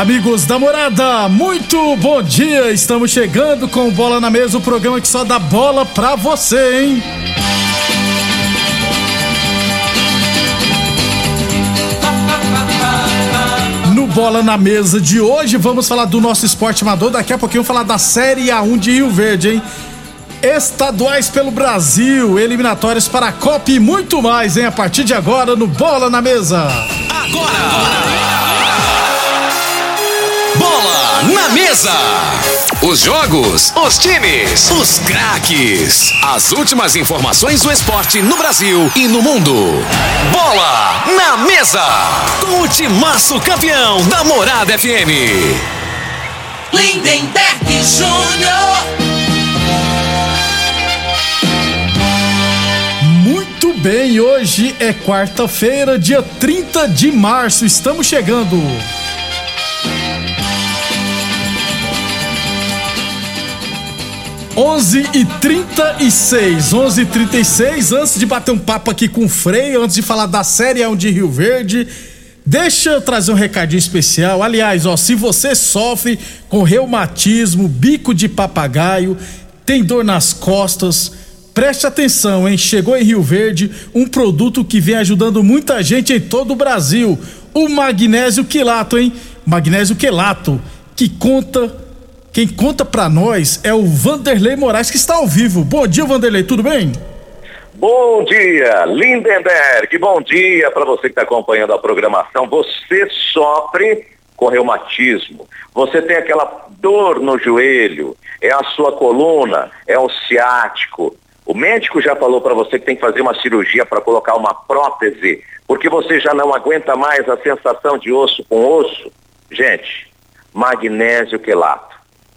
Amigos da morada, muito bom dia! Estamos chegando com Bola na Mesa, o programa que só dá bola pra você, hein? No Bola na Mesa de hoje, vamos falar do nosso esporte amador. Daqui a pouquinho, falar da Série A1 de Rio Verde, hein? Estaduais pelo Brasil, eliminatórios para a Copa e muito mais, hein? A partir de agora, no Bola na Mesa. Bola na mesa. Os jogos, os times, os craques. As últimas informações do esporte no Brasil e no mundo. Bola na mesa. Com o timaço campeão da Morada FM. Lindenberg Júnior. Muito bem, hoje é quarta-feira, dia 30 de março. Estamos chegando. Onze e trinta e seis, onze e trinta e seis. Antes de bater um papo aqui com o Frei, antes de falar da Série A1 de Rio Verde, deixa eu trazer um recadinho especial. Aliás, ó, se você sofre com reumatismo, bico de papagaio, tem dor nas costas, preste atenção, hein? Chegou em Rio Verde um produto que vem ajudando muita gente em todo o Brasil. O magnésio quilato, hein? Magnésio quelato, que conta quem conta pra nós é o Vanderlei Moraes, que está ao vivo. Bom dia, Vanderlei, tudo bem? Bom dia, Lindenberg. Bom dia para você que está acompanhando a programação. Você sofre com reumatismo. Você tem aquela dor no joelho, é a sua coluna, é o ciático. O médico já falou para você que tem que fazer uma cirurgia para colocar uma prótese, porque você já não aguenta mais a sensação de osso com osso. Gente, magnésio quelato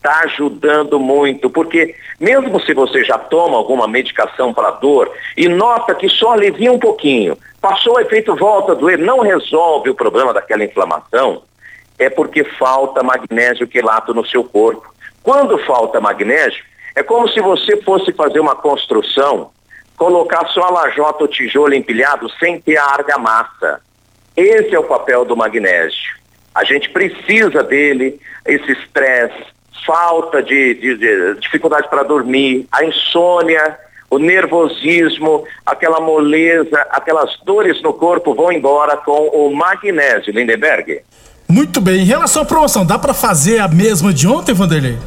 está ajudando muito, porque mesmo se você já toma alguma medicação para dor e nota que só alivia um pouquinho, passou o efeito volta a doer, não resolve o problema daquela inflamação, é porque falta magnésio quelato no seu corpo. Quando falta magnésio, é como se você fosse fazer uma construção, colocar só a lajota ou tijolo empilhado sem ter a argamassa. Esse é o papel do magnésio. A gente precisa dele, esse estresse, falta de, de- de dificuldade para dormir, a insônia, o nervosismo, aquela moleza, aquelas dores no corpo vão embora com o magnésio, Lindenberg. Muito bem. Em relação à promoção, dá pra fazer a mesma de ontem, Vanderlei?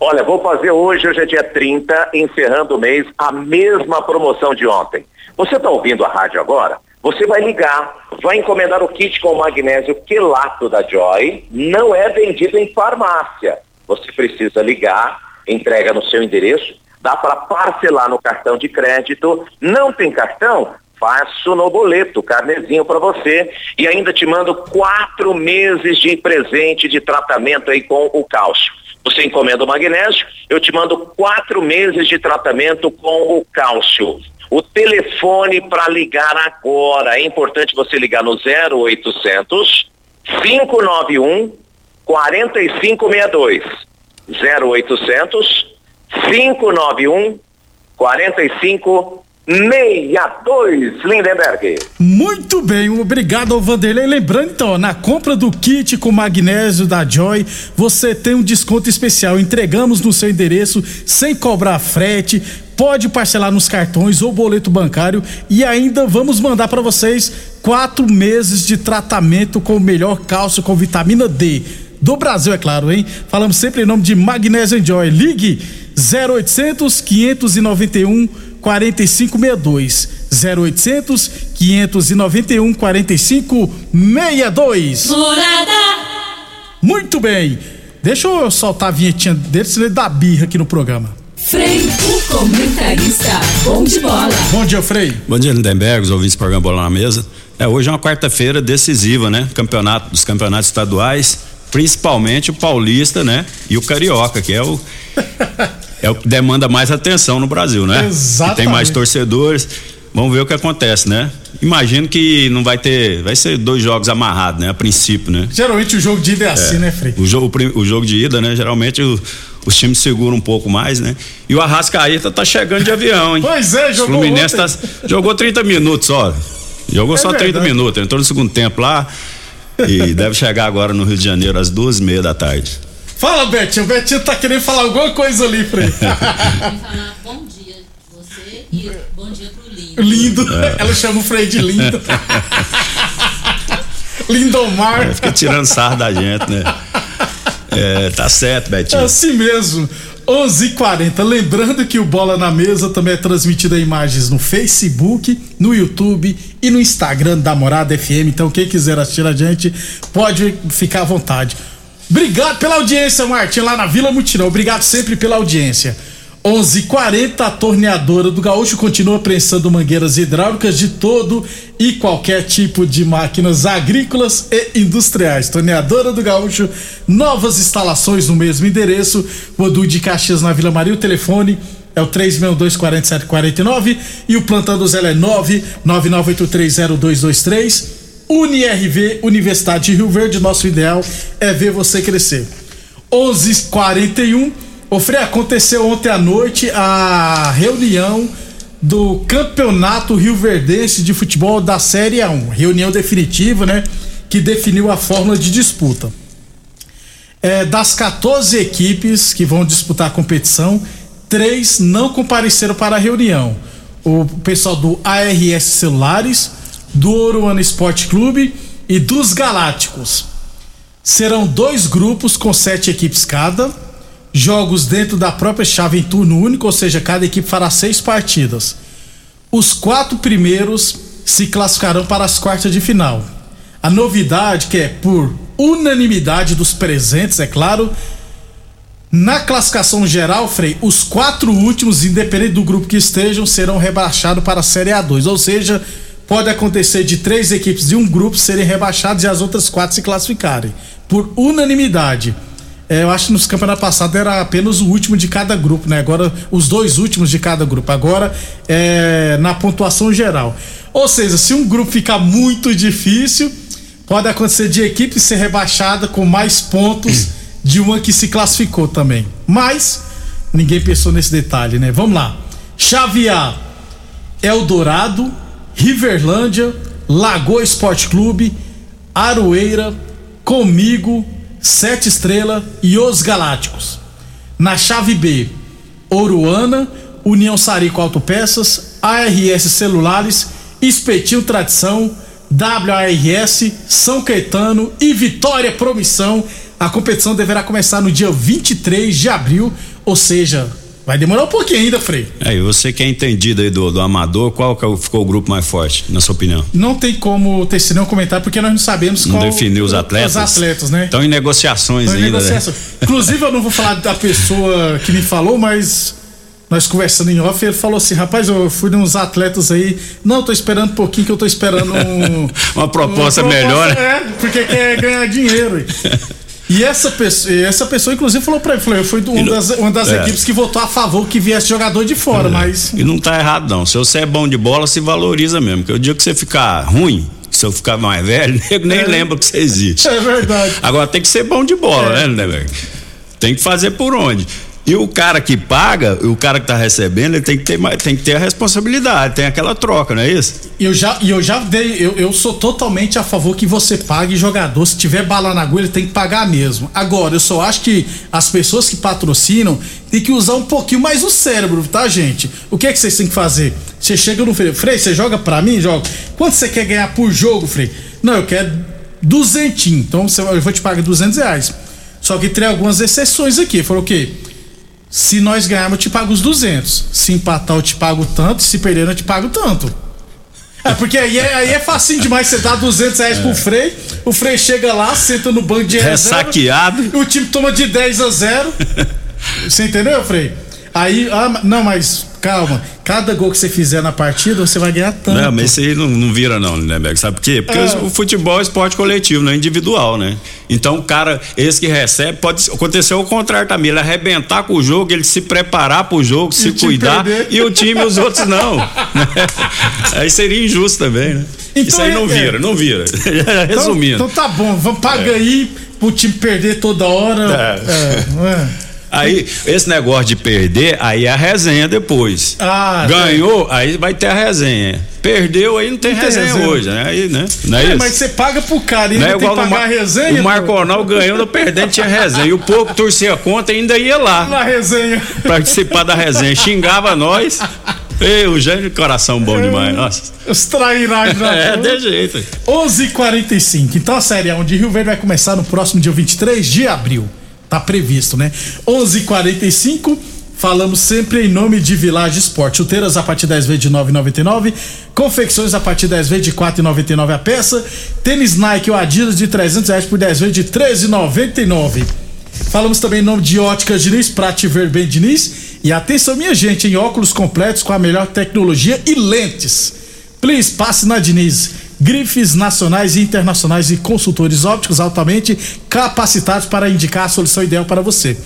Olha, vou fazer hoje, hoje é dia 30, encerrando o mês, a mesma promoção de ontem. Você está ouvindo a rádio agora? Você vai ligar, vai encomendar o kit com magnésio quelato da Joy, não é vendido em farmácia. Você precisa ligar, entrega no seu endereço, dá para parcelar no cartão de crédito, não tem cartão? Faço no boleto, carnezinho para você e ainda te mando quatro meses de presente de tratamento aí com o cálcio. Você encomenda o magnésio, eu te mando quatro meses de tratamento com o cálcio. O telefone para ligar agora, é importante você ligar no 0800 591 4562. 0800 591 4562. 62, Lindenberg. Muito bem, obrigado Vanderlei. Lembrando então, na compra do kit com magnésio da Joy, você tem um desconto especial. Entregamos no seu endereço sem cobrar frete. Pode parcelar nos cartões ou boleto bancário e ainda vamos mandar para vocês quatro meses de tratamento com o melhor cálcio com vitamina D do Brasil, é claro, hein? Falamos sempre em nome de Magnésio Joy. Ligue 0800 591 4562 0800 591 4562 Morada. Muito bem. Deixa eu soltar a vinhetinha dele, senão ele dá birra aqui no programa. Frei, o comentarista, bom de bola. Bom dia, Frei. Bom dia, Lindenberg, os ouvintes do programa Bola na Mesa. É, hoje é uma quarta-feira decisiva, né? Campeonato dos campeonatos estaduais, principalmente o paulista, né? E o carioca, que é o é o que demanda mais atenção no Brasil, né? Exatamente. Que tem mais torcedores. Vamos ver o que acontece, né? Imagino que não vai ter, vai ser dois jogos amarrados, né? A princípio, né? Geralmente o jogo de ida é assim, né, Frei? O jogo, o jogo de ida, né? Geralmente o, os times seguram um pouco mais, né? E o Arrascaeta tá chegando de avião, hein? Pois é, jogou O Fluminense tá, jogou 30 minutos só. Jogou É só 30 verdade. minutos. Entrou no segundo tempo lá e deve chegar agora no Rio de Janeiro às duas e meia da tarde. Fala, Betinho. O Betinho tá querendo falar alguma coisa ali, Frei. falar bom dia você e bom dia pro Lindo. lindo. É. Ela chama o Frei de lindo. Lindomar. Fica tirando sarro da gente, né? É, tá certo, É Betinho. assim mesmo. 11:40. Lembrando que o Bola na Mesa também é transmitido em imagens no Facebook, no YouTube e no Instagram da Morada FM. Então, quem quiser assistir a gente, pode ficar à vontade. Obrigado pela audiência, Martim, lá na Vila Mutirão. Obrigado sempre pela audiência. 11:40 a torneadora do Gaúcho continua prensando mangueiras hidráulicas de todo e qualquer tipo de máquinas agrícolas e industriais. Torneadora do Gaúcho, novas instalações no mesmo endereço. Rodu de Caxias na Vila Maria. O telefone é o 3624749 e o plantão do Zé é 999830223. UniRV, Universidade de Rio Verde, nosso ideal é ver você crescer. 11:41 Ô Frei, aconteceu ontem à noite a reunião do Campeonato Rio Verdense de Futebol da Série A1. Reunião definitiva, né? Que definiu a fórmula de disputa. É, das 14 equipes que vão disputar a competição, três não compareceram para a reunião. O pessoal do ARS Celulares, do Oruana Esporte Clube e dos Galácticos. Serão dois grupos com sete equipes cada, jogos dentro da própria chave em turno único, ou seja, cada equipe fará seis partidas. Os quatro primeiros se classificarão para as quartas de final. A novidade que é por unanimidade dos presentes, é claro, na classificação geral, Frei, os quatro últimos, independente do grupo que estejam, serão rebaixados para a Série A2. Ou seja, pode acontecer de três equipes de um grupo serem rebaixadas e as outras quatro se classificarem. Por unanimidade. É, eu acho que nos campeonatos passados era apenas o último de cada grupo, né? Agora, os dois últimos de cada grupo. Agora, é na pontuação geral. Ou seja, se um grupo ficar muito difícil, pode acontecer de equipe ser rebaixada com mais pontos de uma que se classificou também. Mas, ninguém pensou nesse detalhe, né? Vamos lá. Chave A, Eldorado, Riverlândia, Lagoa Esporte Clube, Aroeira, Comigo, Sete Estrela e Os Galácticos. Na chave B, Oruana, União Sarico Autopeças, ARS Celulares, Espetinho Tradição, WARS, São Caetano e Vitória Promissão. A competição deverá começar no dia 23 de abril, ou seja, vai demorar um pouquinho ainda, Frei. É, e você que é entendido aí do, do amador, qual que é ficou o grupo mais forte, na sua opinião? Não tem como ter nenhum comentário porque nós não sabemos Não qual definiu os atletas? Os atletas, né? Estão em negociações em ainda, né? negociação. Inclusive, eu não vou falar da pessoa que me falou, mas nós conversando em off, ele falou assim: rapaz, eu fui nos atletas aí. Não, tô esperando um pouquinho que eu tô esperando um, Uma proposta melhor, né? É, porque quer ganhar dinheiro. E essa pessoa, essa pessoa, inclusive, falou pra ele: falou, eu fui de uma das, uma das é. equipes que votou a favor que viesse jogador de fora, mas. E não tá errado, não. Se você é bom de bola, se valoriza mesmo. Porque o dia que você ficar ruim, se eu ficar mais velho, nego nem É. lembra que você existe. É verdade. Agora tem que ser bom de bola, É. né? Tem que fazer por onde. E o cara que paga, o cara que tá recebendo, ele tem que ter, tem que ter a responsabilidade, tem aquela troca, não é isso? Eu já, eu já dei, eu, eu sou totalmente a favor que você pague jogador. Se tiver bala na agulha, ele tem que pagar mesmo. Agora, eu só acho que as pessoas que patrocinam tem que usar um pouquinho mais o cérebro, tá, gente? O que é que vocês têm que fazer? Você chega no Frei, Frei, você joga pra mim? Joga. Quanto você quer ganhar por jogo, Frei? Não, eu quero duzentinho. Então eu vou te pagar duzentos reais. Só que tem algumas exceções aqui. Falou o quê? Se nós ganharmos, eu te pago os 200. Se empatar, eu te pago tanto. Se perder, eu te pago tanto. É, porque aí é, aí é facinho demais. Você dá 200 reais é. pro Frei, o Frei chega lá, senta no banco de reserva. Ressaqueado. E o time toma de 10 a 0. Você entendeu, Frei? Aí, ah, não, mas calma, cada gol que você fizer na partida, você vai ganhar tanto. Não, mas isso aí não, não vira não, né, Beck? Sabe por quê? Porque é. o futebol é esporte coletivo, não é individual, né? Então o cara, esse que recebe, pode acontecer o contrário também, ele arrebentar com o jogo, ele se preparar pro jogo, e se cuidar, e o time e os outros não. Né? aí seria injusto também, né? Então, isso aí é, não vira, é. não vira. Resumindo. Então, então, tá bom, vamos pagar é. aí pro time perder toda hora. É. é. Aí, esse negócio de perder, aí é a resenha depois. Ah, Ganhou, aí vai ter a resenha. Perdeu, aí não tem, não resenha, resenha, hoje, né? Aí, né? Não é, é mas você paga pro cara e não é tem que pagar a resenha. O Marco Arnaldo ganhou no perdente tinha resenha. E o pouco torcia a conta ainda ia lá. Na resenha. Participar da resenha. Xingava nós. Ei, o gênio de coração bom é, demais, nossa. Os trairás É, de jeito. 11:45. h 45 Então a Série 1 de Rio Verde vai começar no próximo dia 23 de abril. Tá previsto, né? 11:45 Falamos sempre em nome de Village Esporte. Chuteiras a partir 10 vezes de 9,99. Confecções a partir 10 vezes de 4,99 a peça. Tênis Nike ou Adidas de 300 reais por 10 vezes de 13,99. Falamos também em nome de Óticas Diniz, Prate Ver bem Diniz. E atenção, minha gente, em óculos completos com a melhor tecnologia e lentes. Please, passe na Diniz grifes nacionais e internacionais e consultores ópticos altamente capacitados para indicar a solução ideal para você.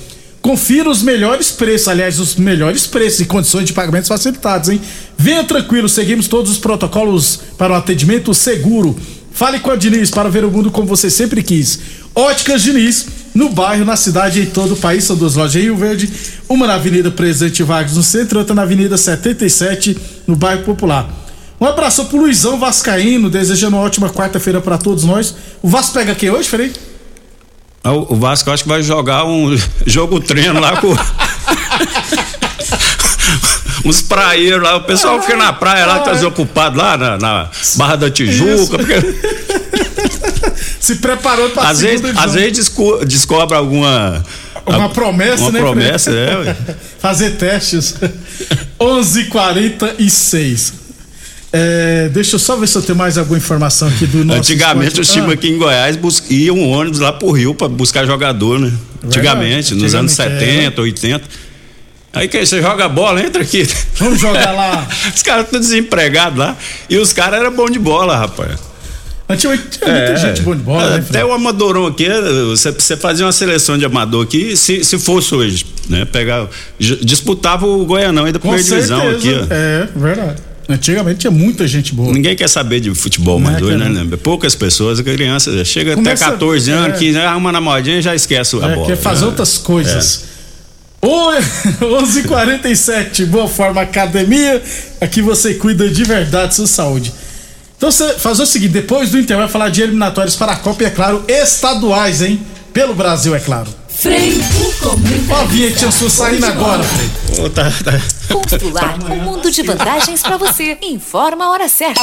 Confira os melhores preços, aliás, os melhores preços e condições de pagamentos facilitados, hein? Venha tranquilo, seguimos todos os protocolos para o atendimento seguro. Fale com a Diniz para ver o mundo como você sempre quis. Óticas Diniz, no bairro, na cidade e em todo o país. São duas lojas em Rio Verde, uma na Avenida Presidente Vargas no centro, outra na Avenida 77, no bairro Popular. Um abraço pro Luizão Vascaíno, desejando uma ótima quarta-feira para todos nós. O Vasco pega quem hoje, Frei? Ah, o Vasco acho que vai jogar um jogo treino lá com. uns praeiros lá, o pessoal fica na praia lá, tá desocupado lá na, na Barra da Tijuca. Porque... Se preparou para às vezes, às vezes descobre alguma uma promessa, uma né? Uma promessa, é. Fazer testes. 11:46. É, deixa eu só ver se eu tenho mais alguma informação aqui do nosso. Antigamente os times ah. aqui em Goiás iam um ônibus lá pro Rio para buscar jogador, né? Antigamente, nos anos 70, é. 80. Aí que você joga bola, entra aqui. Vamos jogar lá. os caras estão desempregados lá. E os caras eram bons de bola, rapaz. Antigamente tinha muita é, gente boa de bola, né, Até o amadorão aqui, você, você fazia uma seleção de amador aqui, se, se fosse hoje, né? Pegar, disputava o Goianão ainda primeira divisão aqui. Ó. É, verdade. Antigamente tinha muita gente boa. Ninguém quer saber de futebol mais doido, né, né? Poucas pessoas, criança, chega Começa, até 14 anos, é, 15 anos, arruma na modinha e já esquece a é, bola. Quer fazer é. outras coisas. É. 11:47 Boa Forma Academia. Aqui você cuida de verdade sua saúde. Então você faz o seguinte: depois do Inter vai falar de eliminatórios para a Copa, e é claro, estaduais, hein? Pelo Brasil, é claro. Frei, Ó, a vinhetinha sua saindo agora, Frei. Oh, tá, tá. Constrular um mundo de vantagens para você. Informa a hora certa.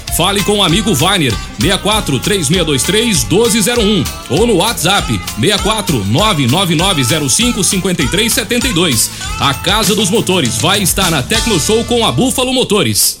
Fale com o amigo Vainer 64 3623 1201 ou no WhatsApp 64 99905 5372. A Casa dos Motores vai estar na Tecno Show com a Búfalo Motores.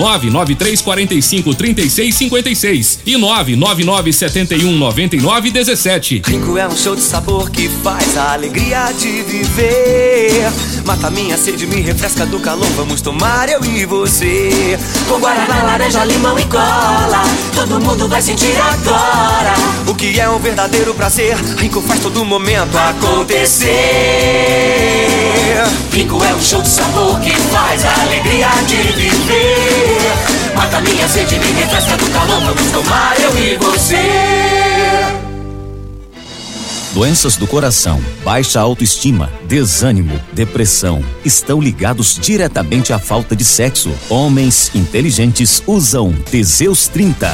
99345 3656 e 999 71 99 17. Rico é um show de sabor que faz a alegria de viver. Mata minha sede, me refresca do calor. Vamos tomar eu e você. Com guaraná, laranja, limão e cola. Todo mundo vai sentir agora. O que é um verdadeiro prazer. Rico faz todo momento acontecer. Rico é um show de sabor que faz a alegria de viver. Mata minha sede, me refresca do calor. Vamos tomar eu e você. Doenças do coração, baixa autoestima, desânimo, depressão estão ligados diretamente à falta de sexo. Homens inteligentes usam Teseus 30.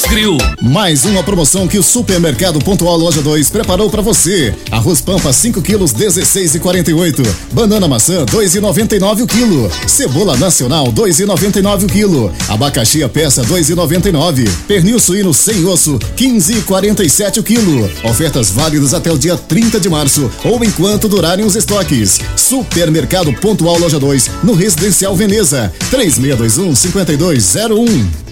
Grill. Mais uma promoção que o Supermercado Pontual Loja 2 preparou para você. Arroz Pampa 5 quilos 16,48. Banana maçã 2,99 o quilo. Cebola nacional 2,99 o quilo. Abacaxi a peça 2,99. Pernil suíno sem osso 15,47 o quilo. Ofertas válidas até o dia 30 de março ou enquanto durarem os estoques. Supermercado Pontual Loja 2 no Residencial Veneza 3621 5201.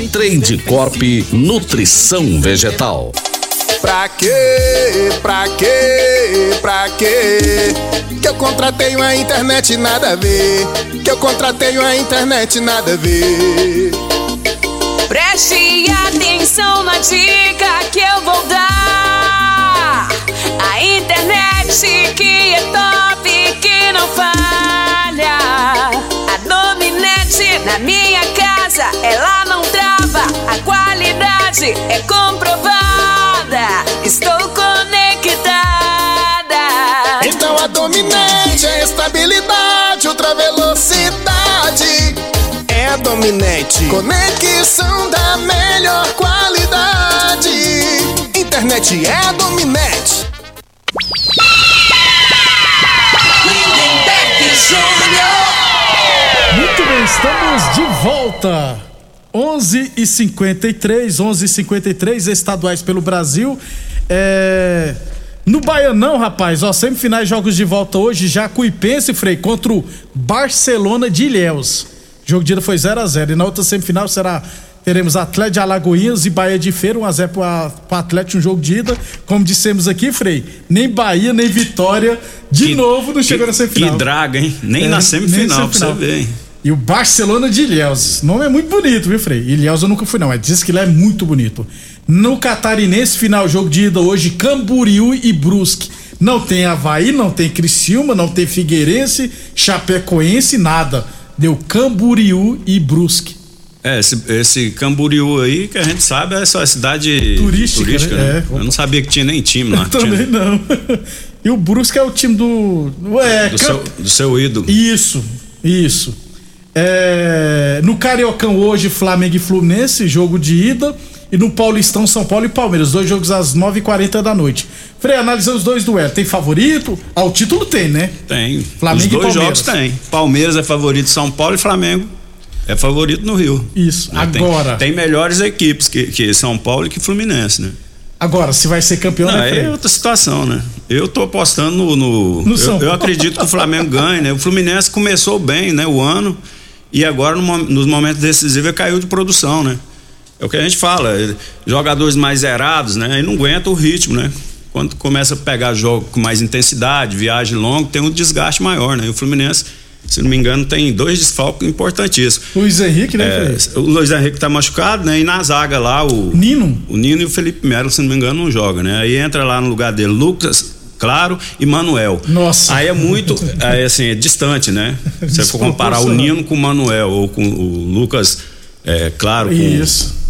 Trade Corp Nutrição Vegetal. Pra quê? Pra quê? Pra quê? Que eu contratei uma internet nada a ver. Que eu contratei uma internet nada a ver. Preste atenção na dica que eu vou dar. A internet que é top, que não falha. A dominante na minha casa, ela não a qualidade é comprovada. Estou conectada. Então a dominante é a estabilidade, outra velocidade. É a dominante. Conexão da melhor qualidade. Internet é a dominante. Lindenberg Júnior. Muito bem, estamos de volta. 11 e 53, 11 e 53 estaduais pelo Brasil. É... No Baianão, rapaz, ó, semifinais jogos de volta hoje, Jacuipense, Frei, contra o Barcelona de Ilhéus. O jogo de ida foi 0 a 0 E na outra semifinal será. Teremos Atlético de Alagoinhas e Bahia de Feira, 1x0 para o Atlético um jogo de ida. Como dissemos aqui, Frei, nem Bahia, nem Vitória, de Que- novo não chegou que- na semifinal. Que draga, hein? Nem É, na nem semifinal, pra você semifinal. ver, hein? E o Barcelona de Ilhéus. O nome é muito bonito, viu, Frei? Ilhéus eu nunca fui, não. Mas diz que ele é muito bonito. No Catarinense, final jogo de ida hoje, Camboriú e Brusque. Não tem Havaí, não tem Criciúma, não tem Figueirense, Chapecoense, nada. Deu Camboriú e Brusque. É, esse, esse Camboriú aí, que a gente sabe, é só a cidade Turística, né? né? É. Eu não sabia que tinha nem time lá. Eu também não. E o Brusque é o time do. É, do, Cam- seu, do seu ídolo. Isso, isso. É, no Cariocão hoje, Flamengo e Fluminense, jogo de ida. E no Paulistão, São Paulo e Palmeiras, dois jogos às 9h40 da noite. Frei, analisando os dois duelos. Tem favorito? Ah, o título tem, né? Tem. Flamengo Os e dois Palmeiras. jogos tem. Palmeiras é favorito São Paulo e Flamengo é favorito no Rio. Isso. Né? Tem- Agora. Tem, melhores equipes que, que São Paulo e que Fluminense, né? Agora, se vai ser campeão, Não, né, é outra situação, né? Eu tô apostando no. no- No eu, eu acredito que o Flamengo ganhe, né? O Fluminense começou bem, né? O ano. E agora, no nos momentos decisivos, ele caiu de produção, né? É o que a gente fala. ele- Jogadores mais zerados, né? Aí não aguenta o ritmo, né? Quando começa a pegar jogo com mais intensidade, viagem longa, tem um desgaste maior, né? E o Fluminense, se não me engano, tem dois desfalques importantíssimos. Luiz Henrique, né, É, o Luiz Henrique tá machucado, né? E na zaga lá, o. Nino? O Nino e o Felipe Melo, se não me engano, não joga, né? Aí entra lá no lugar dele Lucas, Claro e Manuel. Nossa. Aí é muito, aí, assim, é distante, né? Se você for comparar o Nino com o Manuel ou com o Lucas, é, Claro, com, Isso.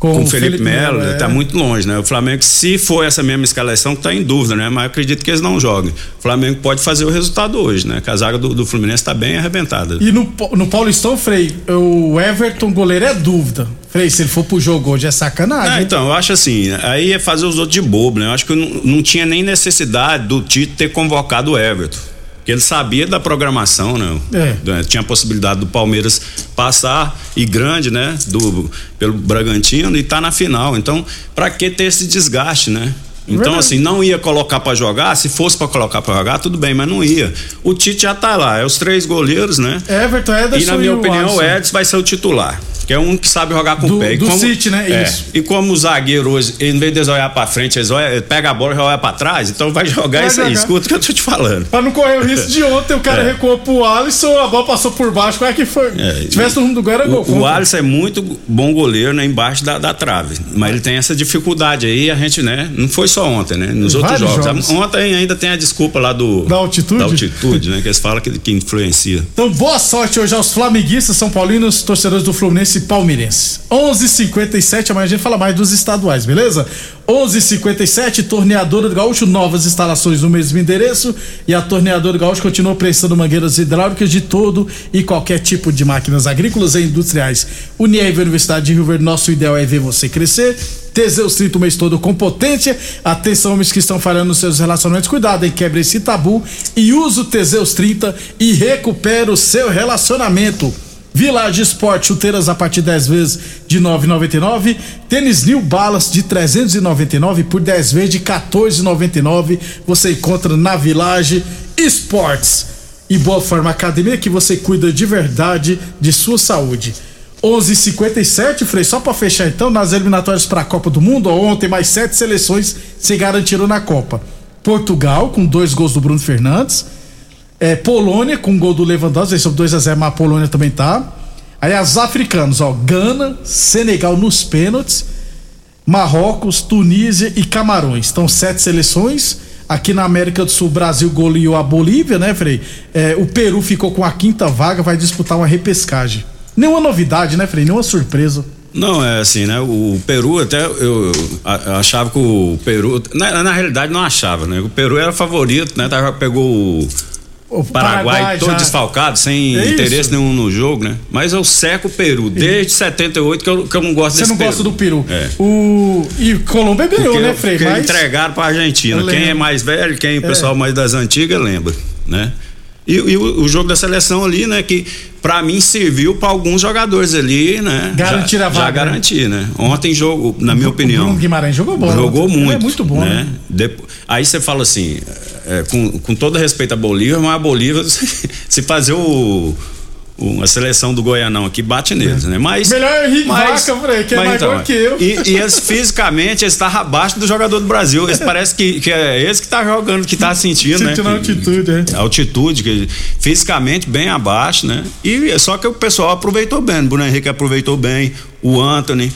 Com, o Felipe, Melo, é. tá muito longe, né? O Flamengo, se for essa mesma escalação, tá em dúvida, né? Mas acredito que eles não joguem. O Flamengo pode fazer o resultado hoje, né? Que a zaga do, do Fluminense tá bem arrebentada. E no, no Paulistão, Frei, o Everton, goleiro, é dúvida. Frei, se ele for pro jogo hoje é sacanagem. Ah, então, eu acho assim, aí é fazer os outros de bobo, né? Eu acho que não, não tinha nem necessidade do Tite ter convocado o Everton. Porque ele sabia da programação, né? É. Tinha a possibilidade do Palmeiras passar e grande, né? Do, pelo Bragantino e tá na final. Então, pra que ter esse desgaste, né? Então, assim, não ia colocar pra jogar, se fosse pra colocar pra jogar, tudo bem, mas não ia. O Tite já tá lá, é os três goleiros, né? Everton, Ederson E na minha o opinião, o. Edson vai ser o titular. Que é um que sabe jogar com Do- o pé. E do como, City, né? É, Isso. E como o zagueiro hoje, em vez de olhar pra frente, eles olham, ele pega a bola e já olha pra trás, então vai jogar Vai isso aí. Escuta o que eu tô te falando. Pra não correr o risco de ontem, o cara É. recuou pro Alisson, a bola passou por baixo. Como é que foi? Se tivesse no rumo do gol, era gol. O, o Alisson é muito bom goleiro, né? Embaixo da, da trave. Mas ele tem essa dificuldade aí, a gente, né? Não foi só ontem, né? Nos outros jogos. jogos. Ontem ainda tem a desculpa lá do. Da altitude? Da altitude, né? Que eles falam que, que influencia. Então, boa sorte hoje aos flamenguistas, são paulinos, torcedores do Fluminense e palmeirense. 11:57 amanhã a gente fala mais dos estaduais, beleza? 11:57 Torneadora do Gaúcho, novas instalações no mesmo endereço e a Torneadora do Gaúcho continua prestando mangueiras hidráulicas de todo e qualquer tipo de máquinas agrícolas e industriais. Unirv Universidade de Rio Verde, nosso ideal é ver você crescer. Teseus 30 o mês todo com potência. Atenção, homens que estão falhando nos seus relacionamentos. Cuidado, hein? Quebre esse tabu e use o Teseus 30 e recupera o seu relacionamento. Village Sport, chuteiras a partir de 10 vezes de 9,99. Tênis New Balance de 399 por 10 vezes de 14,99. Você encontra na Village Sports. E Boa Forma Academia que você cuida de verdade de sua saúde. 11:57 Frei, só pra fechar então, nas eliminatórias para a Copa do Mundo, ontem mais sete seleções se garantiram na Copa. Portugal, com dois gols do Bruno Fernandes. É, Polônia, com gol do Lewandowski, sobre 2 a 0 mas a Polônia também tá. Aí as africanas, ó, Gana, Senegal nos pênaltis, Marrocos, Tunísia e Camarões. Então, sete seleções. Aqui na América do Sul, o Brasil goleou a Bolívia, né, Frei? É, o Peru ficou com a quinta vaga, vai disputar uma repescagem. Nenhuma novidade, né, Frei? Nenhuma surpresa. Não, é assim, né? O Peru até eu, achava que o Peru. Na, na realidade não achava, né? O Peru era favorito, né? Pegou o, O Paraguai, Paraguai todo já- desfalcado, sem É interesse nenhum no jogo, né? Mas eu seco o Peru desde 78 que eu, que eu não gosto Você desse não gosta do Peru. É. O... E Colômbia ganhou, Porque, né, Frei? Mas... entregaram pra Argentina. Eu Quem é mais velho, quem o É. pessoal mais das antigas lembra, né? E, e o, o jogo da seleção ali, né, que pra mim serviu pra alguns jogadores ali, né? Garantir já, a vaga, Já garantir, né? Ontem jogo, na minha opinião. Bruno Guimarães jogou bola. Jogou Ele muito. é muito bom, né? Depo- Aí você fala assim, é, com, com todo respeito a Bolívia, mas a Bolívia, se fazer o, o- a seleção do Goianão aqui, bate neles, né? Mas. Melhor Henrique mas- Vaca, que é mais então, que eu. E, e eles fisicamente eles estavam abaixo do jogador do Brasil. Eles parece que, que é esse que tá jogando, que tá sentindo, né? Sentindo a altitude, é. A altitude, que fisicamente bem abaixo, né? E só que o pessoal aproveitou bem. O Bruno Henrique aproveitou bem, o Anthony.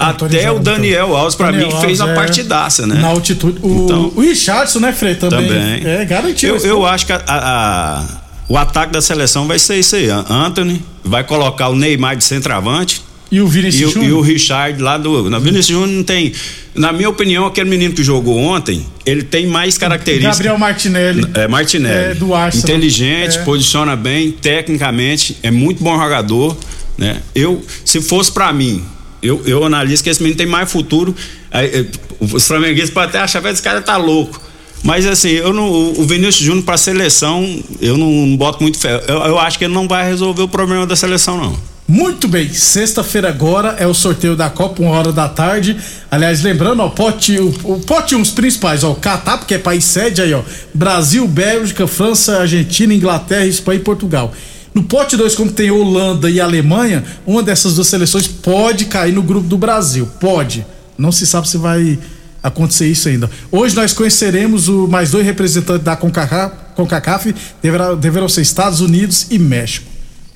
Até o. Daniel Alves, pra Daniel mim, que fez Alves, a é. partidaça, né? Na altitude. O, Então- o Richardson, né, Frei? Também. Também. É, garantiu. Eu, eu acho que a- a- o ataque da seleção vai ser isso aí. Anthony vai colocar o Neymar de centroavante. E o Vinícius e, e o Richard lá do. Na Vinícius Júnior não tem. Na minha opinião, aquele menino que jogou ontem, ele tem mais características. Gabriel Martinelli. É, Martinelli. É, do Arsenal. Inteligente, É. posiciona bem, tecnicamente, é muito bom jogador, né? Eu, se fosse pra mim, eu, eu analiso que esse menino tem mais futuro. Eh, os flamenguistas podem até achar que esse cara tá louco. Mas assim, eu não, o Vinícius Júnior pra seleção, eu não, boto muito fé. Eu, eu acho que ele não vai resolver o problema da seleção, não. Muito bem, sexta-feira agora é o sorteio da Copa, uma hora da tarde. Aliás, lembrando, ó, pote, o, o pote 1, os principais, ó, o Catar, porque é país sede aí, ó. Brasil, Bélgica, França, Argentina, Inglaterra, Espanha e Portugal. No pote 2, como tem Holanda e Alemanha, uma dessas duas seleções pode cair no grupo do Brasil. Pode. Não se sabe se vai acontecer isso ainda. Hoje nós conheceremos o mais dois representantes da CONCACAF, CONCACAF deverá, deverão ser Estados Unidos e México.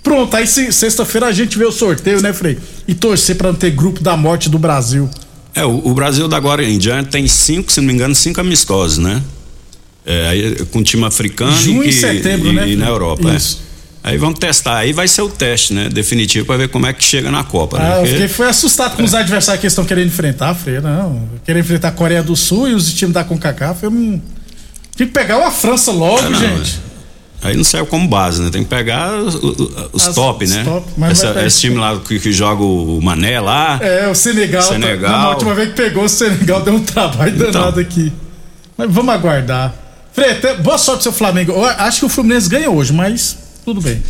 Pronto, aí se- sexta-feira a gente vê o sorteio, né, Frei? E torcer pra não ter grupo da morte do Brasil. É, o, o Brasil da agora em diante tem cinco, se não me engano, cinco amistosos, né? É, com time africano Junho e, e setembro, e- né, e na? Europa. é. Aí vamos testar, aí vai ser o teste, né? Definitivo para ver como é que chega na Copa, né? Ah, eu fiquei foi assustado com os adversários que eles estão querendo enfrentar, Frei. Não, querer enfrentar a Coreia do Sul e os times da CONCACAF, eu não. Tinha que pegar uma França logo, Ah, não, gente. Aí não serve como base, né? Tem que pegar os, os- As- top, os né? top, Essa- esse time lá que, que joga o Mané lá. É, o Senegal. tá- Senegal. Na última vez que pegou o Senegal, deu um trabalho Então. danado aqui. Mas vamos aguardar. Frei, até- boa sorte seu Flamengo. Eu acho que o Fluminense ganha hoje, mas tudo bem.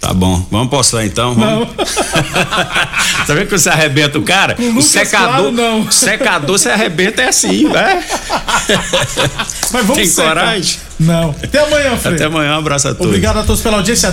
Tá bom, vamos postar então. Vamos. tá vendo que você arrebenta o cara? o secador, Claro, secador você arrebenta é assim, né? Mas vamos Tem secar. coragem? Não. Até amanhã, Frei. Até amanhã, um abraço a todos. Obrigado a todos pela audiência.